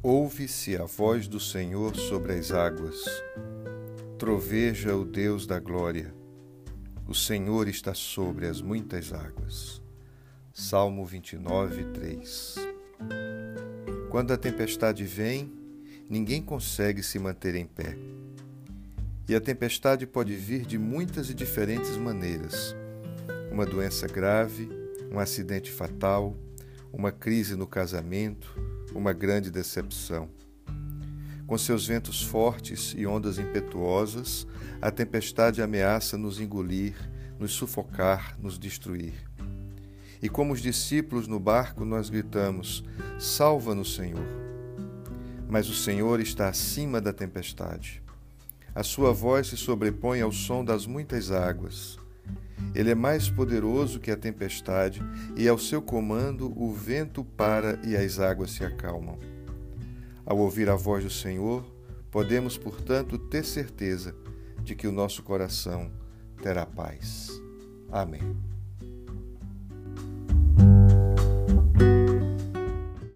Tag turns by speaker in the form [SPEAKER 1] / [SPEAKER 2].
[SPEAKER 1] Ouve-se a voz do Senhor sobre as águas. Troveja o Deus da glória. O Senhor está sobre as muitas águas. Salmo 29, 3. Quando a tempestade vem, ninguém consegue se manter em pé. E a tempestade pode vir de muitas e diferentes maneiras: uma doença grave, um acidente fatal, uma crise no casamento, uma grande decepção. Com seus ventos fortes e ondas impetuosas, a tempestade ameaça nos engolir, nos sufocar, nos destruir. E como os discípulos no barco, nós gritamos: Salva-nos, Senhor. Mas o Senhor está acima da tempestade. A sua voz se sobrepõe ao som das muitas águas. Ele é mais poderoso que a tempestade, e ao seu comando o vento para e as águas se acalmam. Ao ouvir a voz do Senhor, podemos, portanto, ter certeza de que o nosso coração terá paz. Amém.